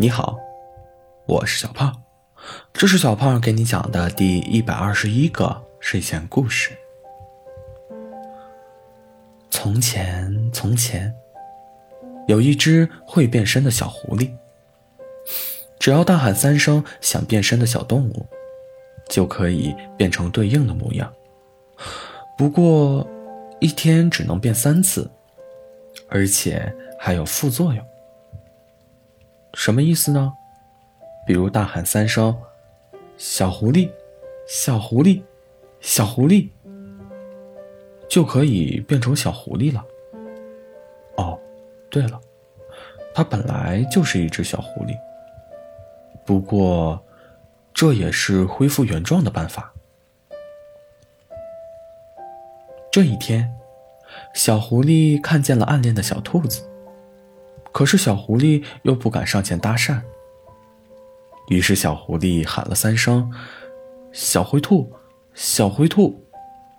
你好，我是小胖，这是小胖给你讲的第一百二十一个睡前故事。从前，从前，有一只会变身的小狐狸，只要大喊三声想变身的小动物，就可以变成对应的模样。不过，一天只能变三次，而且还有副作用。什么意思呢？比如大喊三声“小狐狸，小狐狸，小狐狸”，就可以变成小狐狸了。哦，对了，它本来就是一只小狐狸。不过，这也是恢复原状的办法。这一天，小狐狸看见了暗恋的小兔子。可是小狐狸又不敢上前搭讪，于是小狐狸喊了三声：“小灰兔，小灰兔，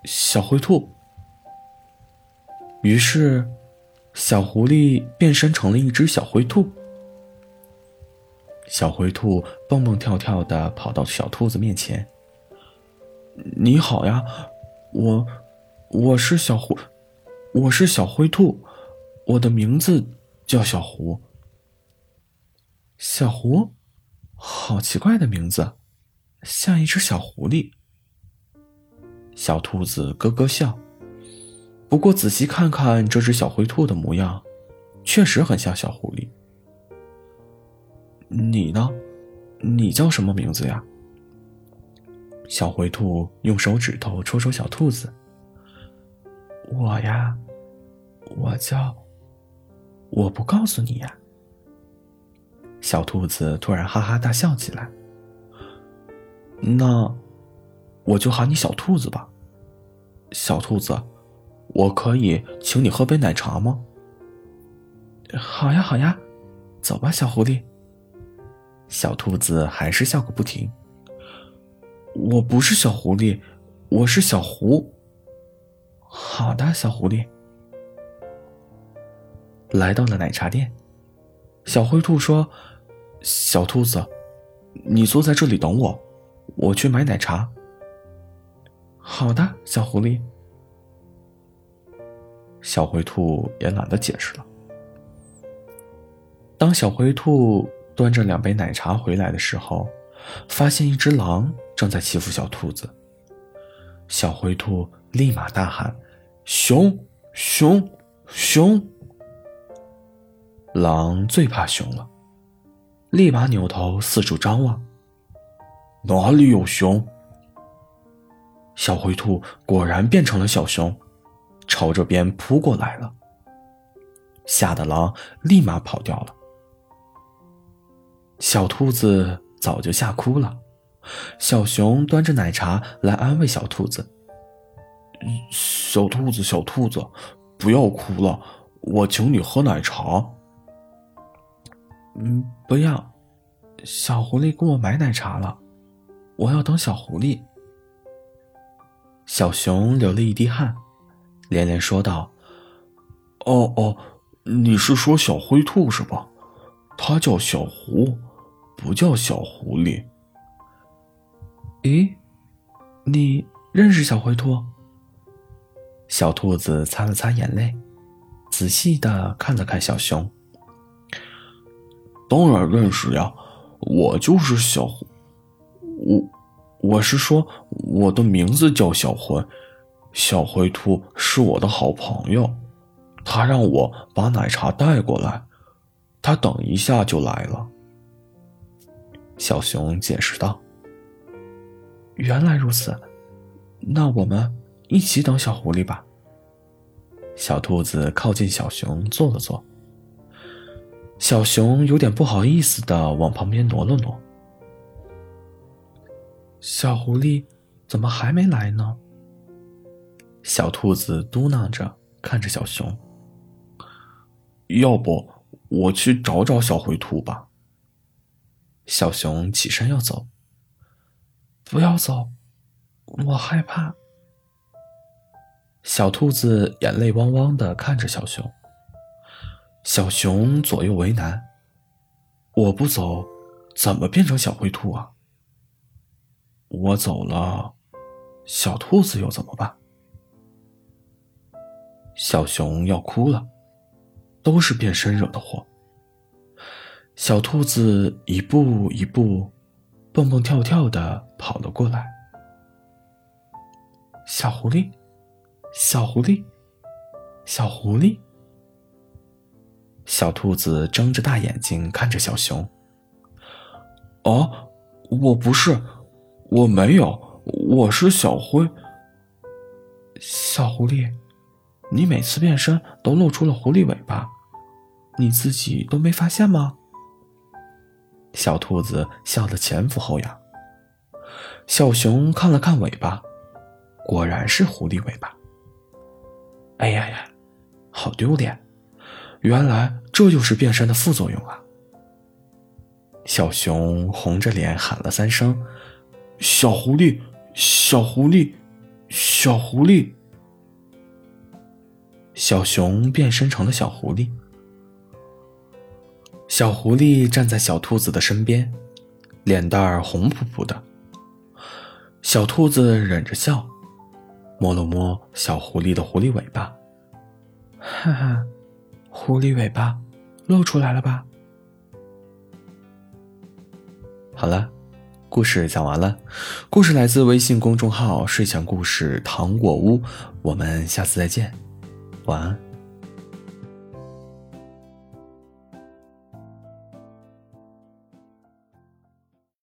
小灰兔。”于是，小狐狸变身成了一只小灰兔。小灰兔蹦蹦跳跳的跑到小兔子面前：“你好呀，我，我是小灰，我是小灰兔，我的名字。”叫小狐，小狐，好奇怪的名字，像一只小狐狸。小兔子咯咯笑，不过仔细看看这只小灰兔的模样，确实很像小狐狸。你呢？你叫什么名字呀？小灰兔用手指头戳戳小兔子。我呀，我叫。我不告诉你呀！小兔子突然哈哈大笑起来。那我就喊你小兔子吧。小兔子，我可以请你喝杯奶茶吗？好呀，好呀，走吧，小狐狸。小兔子还是笑个不停。我不是小狐狸，我是小狐。好的，小狐狸。来到了奶茶店，小灰兔说：“小兔子，你坐在这里等我，我去买奶茶。”好的，小狐狸。小灰兔也懒得解释了。当小灰兔端着两杯奶茶回来的时候，发现一只狼正在欺负小兔子。小灰兔立马大喊：“熊，熊，熊！”狼最怕熊了，立马扭头四处张望。哪里有熊？小灰兔果然变成了小熊，朝这边扑过来了。吓得狼立马跑掉了。小兔子早就吓哭了，小熊端着奶茶来安慰小兔子：“小兔子，小兔子，不要哭了，我请你喝奶茶。”嗯，不要。小狐狸给我买奶茶了，我要等小狐狸。小熊流了一滴汗，连连说道：“哦哦，你是说小灰兔是吧？它叫小狐，不叫小狐狸。”咦，你认识小灰兔？小兔子擦了擦眼泪，仔细的看了看小熊。当然认识呀，我就是小狐，我我是说我的名字叫小灰，小灰兔是我的好朋友，他让我把奶茶带过来，他等一下就来了。小熊解释道：“原来如此，那我们一起等小狐狸吧。”小兔子靠近小熊坐了坐。小熊有点不好意思的往旁边挪了挪。小狐狸怎么还没来呢？小兔子嘟囔着看着小熊。要不我去找找小灰兔吧。小熊起身要走。不要走，我害怕。小兔子眼泪汪汪的看着小熊。小熊左右为难，我不走，怎么变成小灰兔啊？我走了，小兔子又怎么办？小熊要哭了，都是变身惹的祸。小兔子一步一步，蹦蹦跳跳的跑了过来。小狐狸，小狐狸，小狐狸。小兔子睁着大眼睛看着小熊。哦，我不是，我没有，我是小灰。小狐狸，你每次变身都露出了狐狸尾巴，你自己都没发现吗？小兔子笑得前俯后仰。小熊看了看尾巴，果然是狐狸尾巴。哎呀呀，好丢脸！原来这就是变身的副作用啊！小熊红着脸喊了三声：“小狐狸，小狐狸，小狐狸！”小熊变身成了小狐狸。小狐狸站在小兔子的身边，脸蛋儿红扑扑的。小兔子忍着笑，摸了摸小狐狸的狐狸尾巴，哈哈。狐狸尾巴露出来了吧？好了，故事讲完了。故事来自微信公众号“睡前故事糖果屋”，我们下次再见，晚安。